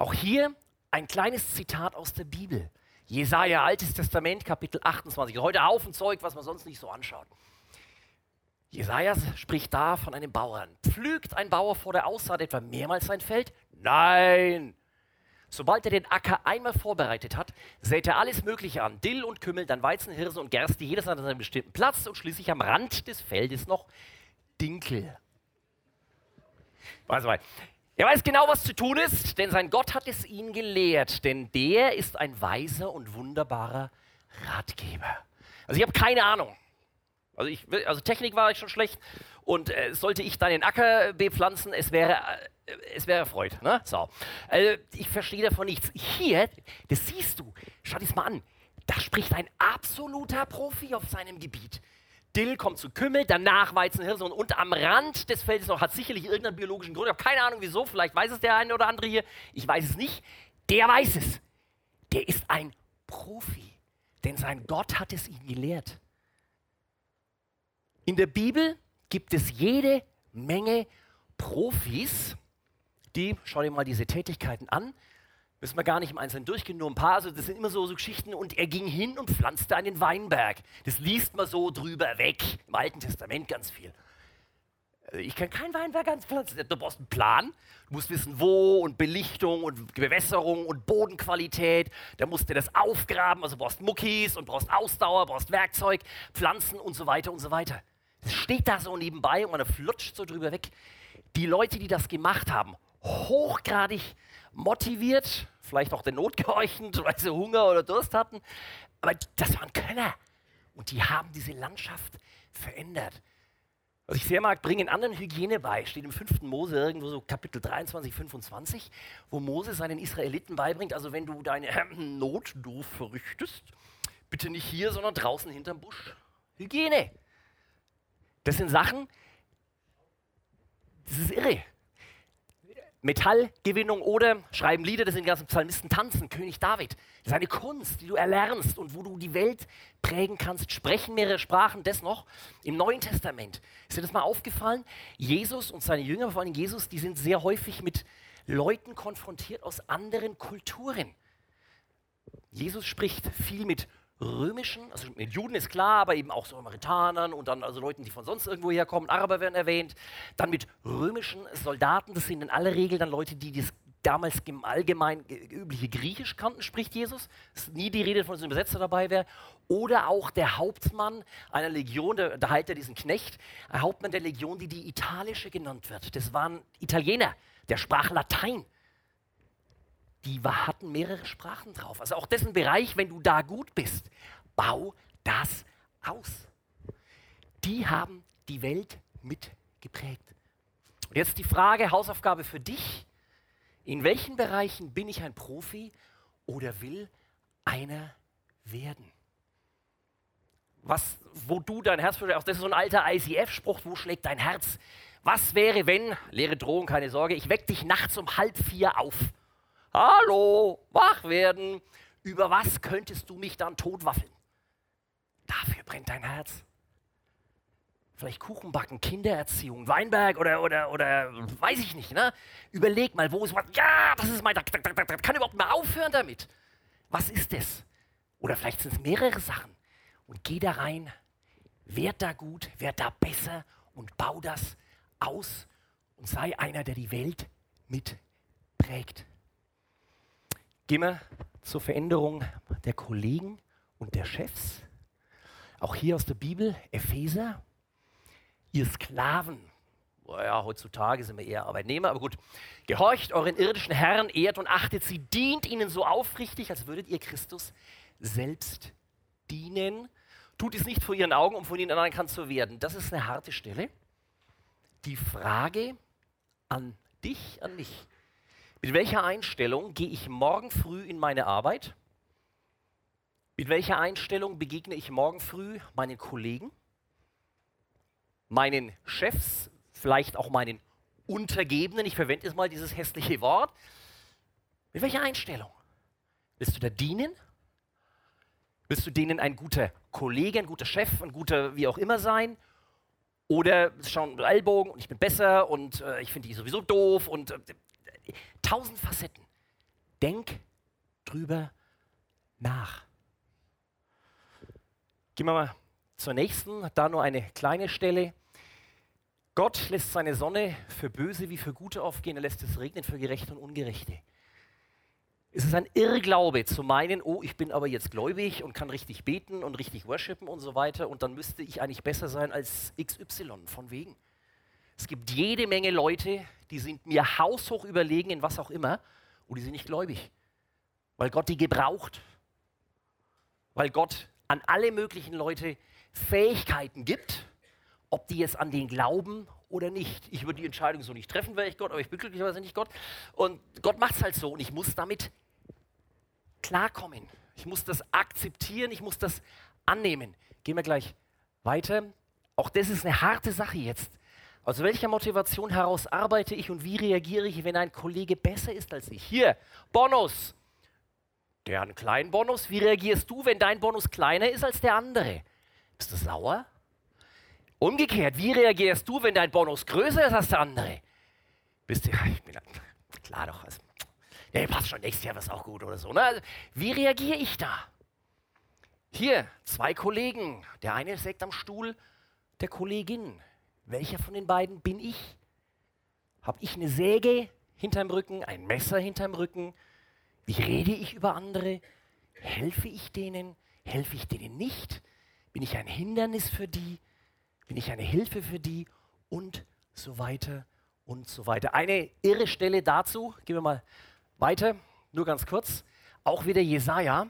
Speaker 1: Auch hier ein kleines Zitat aus der Bibel. Jesaja, Altes Testament, Kapitel 28. Heute Haufen Zeug, was man sonst nicht so anschaut. Jesaja spricht da von einem Bauern. Pflügt ein Bauer vor der Aussaat etwa mehrmals sein Feld? Nein! Sobald er den Acker einmal vorbereitet hat, sät er alles Mögliche an. Dill und Kümmel, dann Weizen, Hirse und Gerste, jedes an seinem bestimmten Platz und schließlich am Rand des Feldes noch Dinkel. Also, er weiß genau, was zu tun ist, denn sein Gott hat es ihn gelehrt, denn der ist ein weiser und wunderbarer Ratgeber. Also ich habe keine Ahnung. Also, ich, also Technik war ich schon schlecht und äh, sollte ich dann den Acker bepflanzen, es wäre, äh, es wäre Freud. Ne? So. Also, ich verstehe davon nichts. Hier, das siehst du, schau dir das mal an, da spricht ein absoluter Profi auf seinem Gebiet. Dill kommt zu Kümmel, danach Weizenhirse und, und am Rand des Feldes noch, hat sicherlich irgendeinen biologischen Grund. Ich habe keine Ahnung wieso, vielleicht weiß es der eine oder andere hier. Ich weiß es nicht. Der weiß es. Der ist ein Profi, denn sein Gott hat es ihm gelehrt. In der Bibel gibt es jede Menge Profis, die, schau dir mal diese Tätigkeiten an, Müssen wir gar nicht im Einzelnen durchgehen, nur ein paar. Also das sind immer so, so Geschichten. Und er ging hin und pflanzte einen Weinberg. Das liest man so drüber weg. Im Alten Testament ganz viel. Also ich kann keinen Weinberg ganz pflanzen. Du brauchst einen Plan. Du musst wissen, wo und Belichtung und Bewässerung und Bodenqualität. Da musst du das aufgraben. Also du brauchst Muckis und brauchst Ausdauer, brauchst Werkzeug, Pflanzen und so weiter und so weiter. Das steht da so nebenbei und man flutscht so drüber weg. Die Leute, die das gemacht haben, hochgradig motiviert, vielleicht auch der Not gehorchend, weil sie Hunger oder Durst hatten. Aber das waren Könner. Und die haben diese Landschaft verändert. Was ich sehr mag, bringen anderen Hygiene bei. Steht im 5. Mose irgendwo so Kapitel 23, 25, wo Mose seinen Israeliten beibringt, also wenn du deine äh, Notdurf verrichtest, bitte nicht hier, sondern draußen hinterm Busch. Hygiene. Das sind Sachen, das ist irre. Metallgewinnung oder schreiben Lieder, das sind die ganzen Psalmisten tanzen, König David. Das ist eine Kunst, die du erlernst und wo du die Welt prägen kannst, sprechen mehrere Sprachen, das noch im Neuen Testament. Ist dir das mal aufgefallen? Jesus und seine Jünger, vor allem Jesus, die sind sehr häufig mit Leuten konfrontiert aus anderen Kulturen. Jesus spricht viel mit römischen, also mit Juden ist klar, aber eben auch so Amerikanern und dann also Leuten, die von sonst irgendwo herkommen, Araber werden erwähnt, dann mit römischen Soldaten, das sind in aller Regel dann Leute, die das damals allgemein übliche Griechisch kannten, spricht Jesus. Es ist nie die Rede von so einem Übersetzer dabei wäre. Oder auch der Hauptmann einer Legion, da, da heilt er diesen Knecht, ein Hauptmann der Legion, die die italische genannt wird. Das waren Italiener, der sprach Latein die hatten mehrere Sprachen drauf. Also auch dessen Bereich, wenn du da gut bist, bau das aus. Die haben die Welt mitgeprägt. Und jetzt die Frage, Hausaufgabe für dich. In welchen Bereichen bin ich ein Profi oder will einer werden? Was, wo du dein Herz, auch das ist so ein alter ICF-Spruch, wo schlägt dein Herz? Was wäre, wenn, leere Drohung, keine Sorge, ich weck dich nachts um halb vier auf Hallo, wach werden. Über was könntest du mich dann totwaffeln? Dafür brennt dein Herz. Vielleicht Kuchen backen, Kindererziehung, Weinberg oder, oder, oder weiß ich nicht. Ne? Überleg mal, wo ist was? Ja, das ist mein. Kann überhaupt mal aufhören damit? Was ist es? Oder vielleicht sind es mehrere Sachen. Und geh da rein, werd da gut, werd da besser und bau das aus und sei einer, der die Welt mitprägt. Gehen wir zur Veränderung der Kollegen und der Chefs. Auch hier aus der Bibel, Epheser ihr Sklaven, ja, heutzutage sind wir eher Arbeitnehmer, aber gut, gehorcht euren irdischen Herren, ehrt und achtet sie, dient ihnen so aufrichtig, als würdet ihr Christus selbst dienen. Tut es nicht vor ihren Augen, um von ihnen anerkannt zu werden. Das ist eine harte Stelle. Die Frage an dich, an mich. Mit welcher Einstellung gehe ich morgen früh in meine Arbeit? Mit welcher Einstellung begegne ich morgen früh meinen Kollegen? meinen Chefs, vielleicht auch meinen Untergebenen, ich verwende jetzt mal dieses hässliche Wort, mit welcher Einstellung? Willst du da dienen? Willst du denen ein guter Kollege, ein guter Chef, ein guter wie auch immer sein? Oder schauen Ellbogen und ich bin besser und äh, ich finde die sowieso doof und äh, tausend Facetten. Denk drüber nach. Gehen wir mal zur nächsten, da nur eine kleine Stelle. Gott lässt seine Sonne für Böse wie für Gute aufgehen, er lässt es regnen für Gerechte und Ungerechte. Es ist ein Irrglaube zu meinen, oh, ich bin aber jetzt gläubig und kann richtig beten und richtig worshipen und so weiter und dann müsste ich eigentlich besser sein als XY, von wegen. Es gibt jede Menge Leute, die sind mir haushoch überlegen in was auch immer und die sind nicht gläubig, weil Gott die gebraucht, weil Gott an alle möglichen Leute Fähigkeiten gibt ob die jetzt an den glauben oder nicht. Ich würde die Entscheidung so nicht treffen, wäre ich Gott, aber ich bin glücklicherweise nicht Gott. Und Gott macht es halt so und ich muss damit klarkommen. Ich muss das akzeptieren, ich muss das annehmen. Gehen wir gleich weiter. Auch das ist eine harte Sache jetzt. Aus welcher Motivation heraus arbeite ich und wie reagiere ich, wenn ein Kollege besser ist als ich? Hier, Bonus. Der hat einen kleinen Bonus. Wie reagierst du, wenn dein Bonus kleiner ist als der andere? Bist du sauer? Umgekehrt, wie reagierst du, wenn dein Bonus größer ist als der andere? Bist du, ich bin, klar doch, also, ja, passt schon, nächstes Jahr wird auch gut oder so. Ne? Also, wie reagiere ich da? Hier, zwei Kollegen. Der eine sägt am Stuhl der Kollegin. Welcher von den beiden bin ich? Habe ich eine Säge hinterm Rücken, ein Messer hinterm Rücken? Wie rede ich über andere? Helfe ich denen? Helfe ich denen nicht? Bin ich ein Hindernis für die? Bin ich eine Hilfe für die? Und so weiter und so weiter. Eine irre Stelle dazu, gehen wir mal weiter, nur ganz kurz. Auch wieder Jesaja.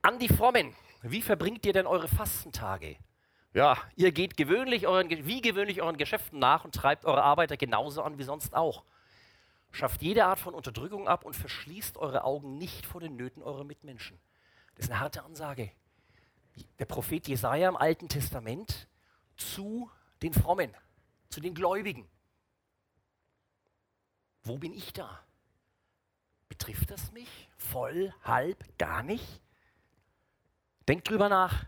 Speaker 1: An die Frommen, wie verbringt ihr denn eure Fastentage? Ja, ihr geht gewöhnlich euren, wie gewöhnlich euren Geschäften nach und treibt eure Arbeiter genauso an wie sonst auch. Schafft jede Art von Unterdrückung ab und verschließt eure Augen nicht vor den Nöten eurer Mitmenschen. Das ist eine harte Ansage. Der Prophet Jesaja im Alten Testament zu den Frommen, zu den Gläubigen. Wo bin ich da? Betrifft das mich? Voll, halb, gar nicht? Denk drüber nach.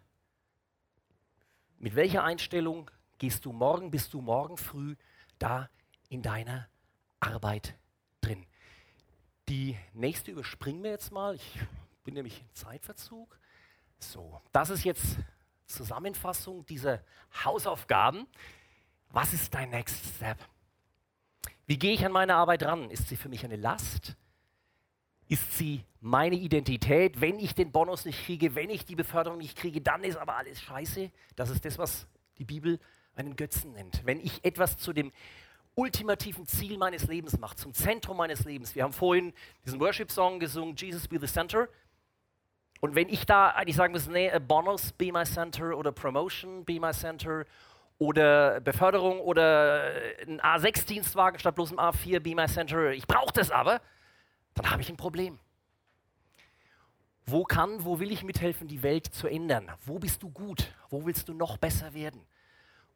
Speaker 1: Mit welcher Einstellung gehst du morgen, bist du morgen früh da in deiner Arbeit drin? Die nächste überspringen wir jetzt mal. Ich bin nämlich in Zeitverzug. So, das ist jetzt Zusammenfassung dieser Hausaufgaben. Was ist dein Next Step? Wie gehe ich an meine Arbeit ran? Ist sie für mich eine Last? Ist sie meine Identität? Wenn ich den Bonus nicht kriege, wenn ich die Beförderung nicht kriege, dann ist aber alles scheiße. Das ist das, was die Bibel einen Götzen nennt. Wenn ich etwas zu dem ultimativen Ziel meines Lebens mache, zum Zentrum meines Lebens. Wir haben vorhin diesen Worship-Song gesungen, Jesus be the Center. Und wenn ich da eigentlich sagen muss, nee, Bonus, be my center oder Promotion, be my center oder Beförderung oder ein A6-Dienstwagen statt bloß ein A4, be my center, ich brauche das aber, dann habe ich ein Problem. Wo kann, wo will ich mithelfen, die Welt zu ändern? Wo bist du gut? Wo willst du noch besser werden?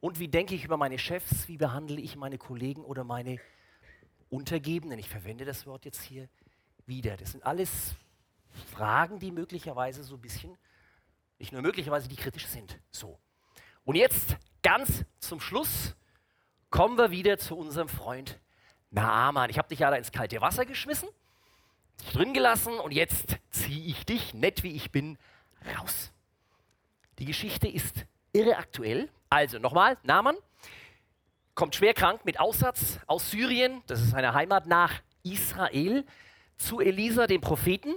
Speaker 1: Und wie denke ich über meine Chefs? Wie behandle ich meine Kollegen oder meine Untergebenen? Ich verwende das Wort jetzt hier wieder. Das sind alles Fragen, die möglicherweise so ein bisschen, nicht nur möglicherweise, die kritisch sind. So. Und jetzt ganz zum Schluss kommen wir wieder zu unserem Freund Naaman. Ich habe dich ja da ins kalte Wasser geschmissen, dich drin gelassen und jetzt ziehe ich dich, nett wie ich bin, raus. Die Geschichte ist irre aktuell. Also nochmal, Naaman kommt schwer krank mit Aussatz aus Syrien, das ist seine Heimat, nach Israel zu Elisa, dem Propheten,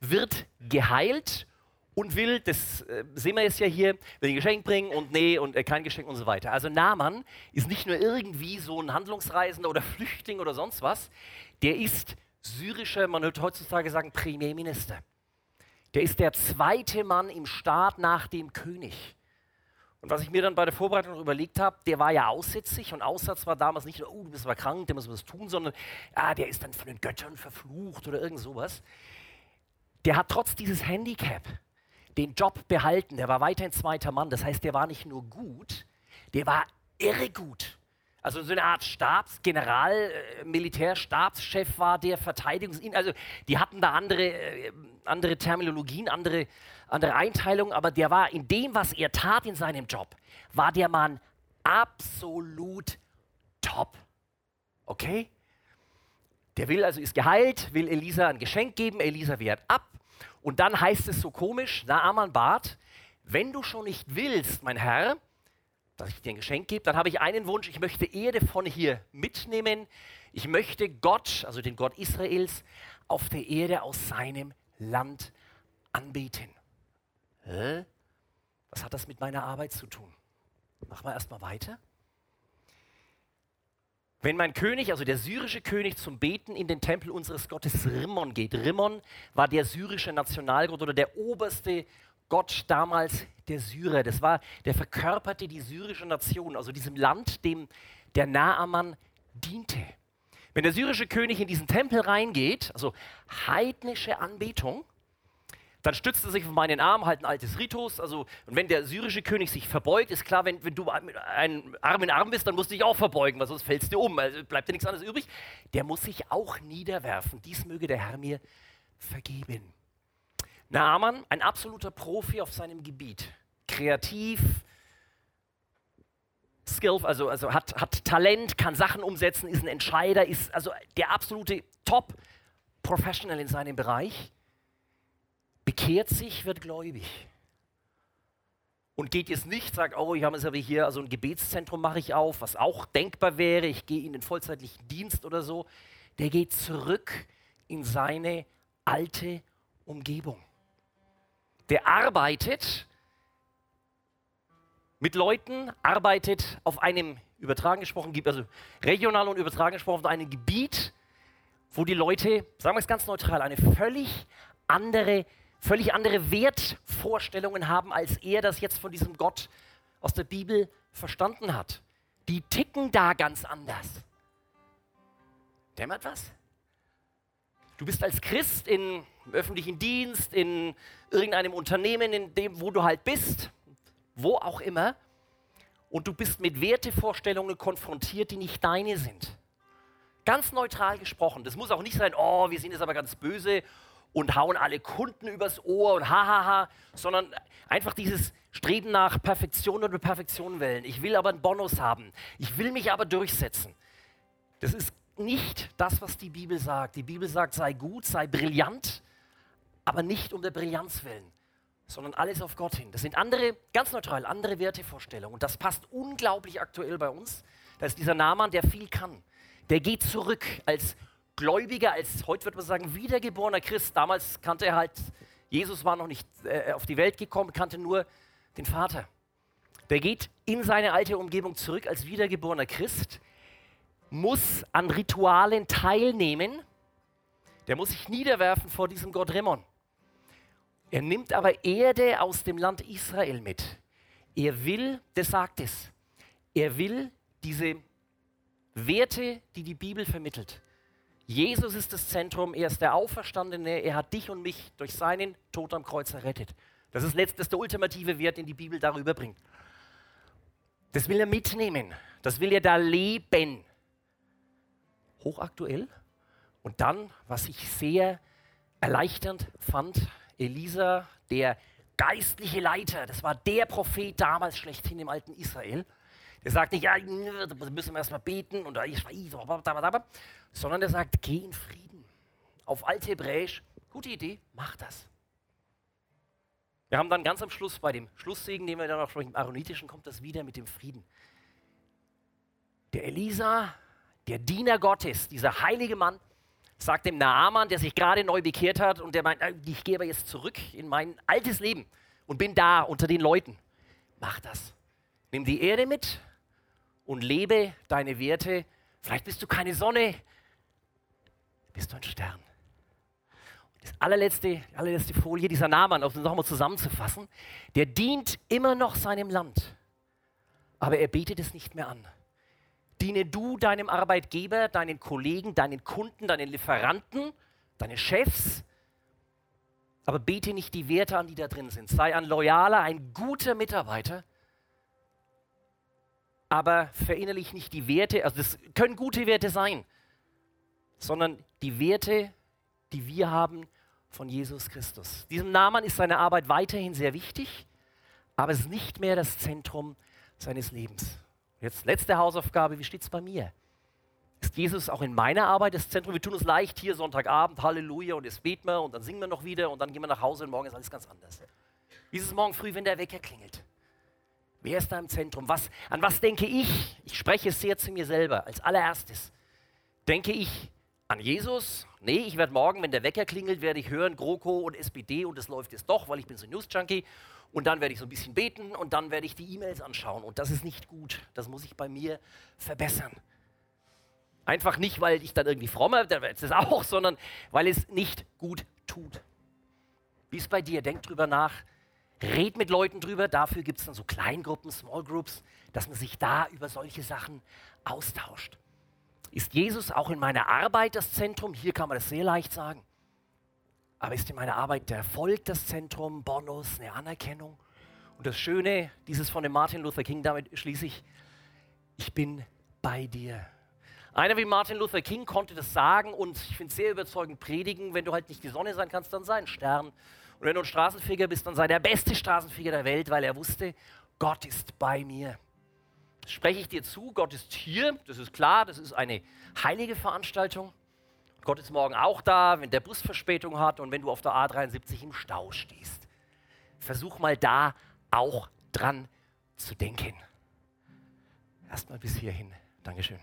Speaker 1: wird geheilt und will, das äh, sehen wir jetzt ja hier, will ein Geschenk bringen und nee und äh, kein Geschenk und so weiter. Also Naaman ist nicht nur irgendwie so ein Handlungsreisender oder Flüchtling oder sonst was, der ist syrischer, man würde heutzutage sagen, Premierminister. Der ist der zweite Mann im Staat nach dem König. Und was ich mir dann bei der Vorbereitung überlegt habe, der war ja aussätzig und Aussatz war damals nicht nur, oh, du bist aber krank, der muss was tun, sondern ah, der ist dann von den Göttern verflucht oder irgend sowas. Der hat trotz dieses Handicap den Job behalten, der war weiterhin zweiter Mann, das heißt, der war nicht nur gut, der war irre gut. Also so eine Art Stabs-, General-, äh, Militärstabschef war der Verteidigungs... Also die hatten da andere, äh, andere Terminologien, andere, andere Einteilungen, aber der war in dem, was er tat in seinem Job, war der Mann absolut top. Okay? Der will also, ist geheilt, will Elisa ein Geschenk geben, Elisa wehrt ab. Und dann heißt es so komisch, Naaman bat, wenn du schon nicht willst, mein Herr, dass ich dir ein Geschenk gebe, dann habe ich einen Wunsch, ich möchte Erde von hier mitnehmen. Ich möchte Gott, also den Gott Israels, auf der Erde aus seinem Land anbeten. Hä? Was hat das mit meiner Arbeit zu tun? Machen wir erstmal weiter. Wenn mein König, also der syrische König, zum Beten in den Tempel unseres Gottes Rimmon geht, Rimmon war der syrische Nationalgott oder der oberste Gott damals der Syrer. Das war, der verkörperte die syrische Nation, also diesem Land, dem der Naaman diente. Wenn der syrische König in diesen Tempel reingeht, also heidnische Anbetung, dann stützt er sich auf meinen Arm, halt ein altes Ritus. Also, und wenn der syrische König sich verbeugt, ist klar, wenn, wenn du ein Arm in Arm bist, dann musst du dich auch verbeugen, weil sonst fällst du um. Also bleibt dir nichts anderes übrig. Der muss sich auch niederwerfen. Dies möge der Herr mir vergeben. Naaman, ein absoluter Profi auf seinem Gebiet. Kreativ, skillful, also, also hat, hat Talent, kann Sachen umsetzen, ist ein Entscheider, ist also der absolute Top-Professional in seinem Bereich bekehrt sich, wird gläubig. Und geht jetzt nicht, sagt, oh, ich habe jetzt aber hier, also ein Gebetszentrum mache ich auf, was auch denkbar wäre, ich gehe in den vollzeitlichen Dienst oder so. Der geht zurück in seine alte Umgebung. Der arbeitet mit Leuten, arbeitet auf einem, übertragen gesprochen, also regional und übertragen gesprochen, auf einem Gebiet, wo die Leute, sagen wir es ganz neutral, eine völlig andere völlig andere Wertvorstellungen haben, als er das jetzt von diesem Gott aus der Bibel verstanden hat. Die ticken da ganz anders. Dämmert was? Du bist als Christ im öffentlichen Dienst, in irgendeinem Unternehmen, in dem, wo du halt bist, wo auch immer, und du bist mit Wertevorstellungen konfrontiert, die nicht deine sind. Ganz neutral gesprochen. Das muss auch nicht sein, oh, wir sind jetzt aber ganz böse und hauen alle Kunden übers Ohr und hahaha, sondern einfach dieses Streben nach Perfektion oder Perfektion wählen. Ich will aber einen Bonus haben. Ich will mich aber durchsetzen. Das ist nicht das, was die Bibel sagt. Die Bibel sagt, sei gut, sei brillant, aber nicht um der Brillanz willen, sondern alles auf Gott hin. Das sind andere, ganz neutral, andere Wertevorstellungen. Und das passt unglaublich aktuell bei uns. Da ist dieser Naaman, der viel kann. Der geht zurück als Gläubiger, als heute wird man sagen, wiedergeborener Christ. Damals kannte er halt, Jesus war noch nicht äh, auf die Welt gekommen, kannte nur den Vater. Der geht in seine alte Umgebung zurück als wiedergeborener Christ, muss an Ritualen teilnehmen, der muss sich niederwerfen vor diesem Gott Rimmon. Er nimmt aber Erde aus dem Land Israel mit. Er will, das sagt es, er will diese Werte, die die Bibel vermittelt, Jesus ist das Zentrum, er ist der Auferstandene, er hat dich und mich durch seinen Tod am Kreuz errettet. Das ist letztlich der ultimative Wert, den die Bibel darüber bringt. Das will er mitnehmen, das will er da leben. Hochaktuell Und dann, was ich sehr erleichternd fand, Elisa, der geistliche Leiter, das war der Prophet damals schlechthin im alten Israel, der sagt nicht, ja, da müssen wir erstmal beten und sondern der sagt, geh in Frieden. Auf Althebräisch, gute Idee, mach das. Wir haben dann ganz am Schluss bei dem Schlusssegen, den wir dann auch im Aaronitischen, kommt das wieder mit dem Frieden. Der Elisa, der Diener Gottes, dieser heilige Mann, sagt dem Naaman, der sich gerade neu bekehrt hat und der meint, äh, ich gehe aber jetzt zurück in mein altes Leben und bin da unter den Leuten. Mach das. Nimm die Erde mit und lebe deine Werte. Vielleicht bist du keine Sonne, bist du ein Stern. Das allerletzte, allerletzte Folie, dieser Naaman, um es nochmal zusammenzufassen, der dient immer noch seinem Land, aber er betet es nicht mehr an. Diene du deinem Arbeitgeber, deinen Kollegen, deinen Kunden, deinen Lieferanten, deinen Chefs, aber bete nicht die Werte an, die da drin sind. Sei ein loyaler, ein guter Mitarbeiter, aber verinnerlich nicht die Werte, also das können gute Werte sein, sondern die Werte, die wir haben von Jesus Christus. Diesem Namen ist seine Arbeit weiterhin sehr wichtig, aber es ist nicht mehr das Zentrum seines Lebens. Jetzt letzte Hausaufgabe, wie steht es bei mir? Ist Jesus auch in meiner Arbeit das Zentrum? Wir tun es leicht hier Sonntagabend, Halleluja, und jetzt beten wir und dann singen wir noch wieder und dann gehen wir nach Hause und morgen ist alles ganz anders. Wie ist es morgen früh, wenn der Wecker klingelt? Wer ist da im Zentrum? Was, an was denke ich? Ich spreche sehr zu mir selber. Als allererstes denke ich an Jesus. Nee, ich werde morgen, wenn der Wecker klingelt, werde ich hören GroKo und SPD und es läuft jetzt doch, weil ich bin so News-Junkie. Und dann werde ich so ein bisschen beten und dann werde ich die E-Mails anschauen. Und das ist nicht gut. Das muss ich bei mir verbessern. Einfach nicht, weil ich dann irgendwie frommer, das ist auch, sondern weil es nicht gut tut. Wie ist bei dir? Denk drüber nach. Red mit Leuten drüber. Dafür gibt es dann so Kleingruppen, Small Groups, dass man sich da über solche Sachen austauscht. Ist Jesus auch in meiner Arbeit das Zentrum? Hier kann man das sehr leicht sagen. Aber ist in meiner Arbeit der Erfolg das Zentrum, Bonus, eine Anerkennung? Und das Schöne, dieses von dem Martin Luther King, damit schließe ich, ich bin bei dir. Einer wie Martin Luther King konnte das sagen und ich finde es sehr überzeugend predigen, wenn du halt nicht die Sonne sein kannst, dann sei ein Stern. Und wenn du ein Straßenfeger bist, dann sei der beste Straßenfeger der Welt, weil er wusste, Gott ist bei mir. Das spreche ich dir zu, Gott ist hier, das ist klar, das ist eine heilige Veranstaltung. Gott ist morgen auch da, wenn der Bus Verspätung hat und wenn du auf der A73 im Stau stehst. Versuch mal da auch dran zu denken. Erstmal bis hierhin. Dankeschön.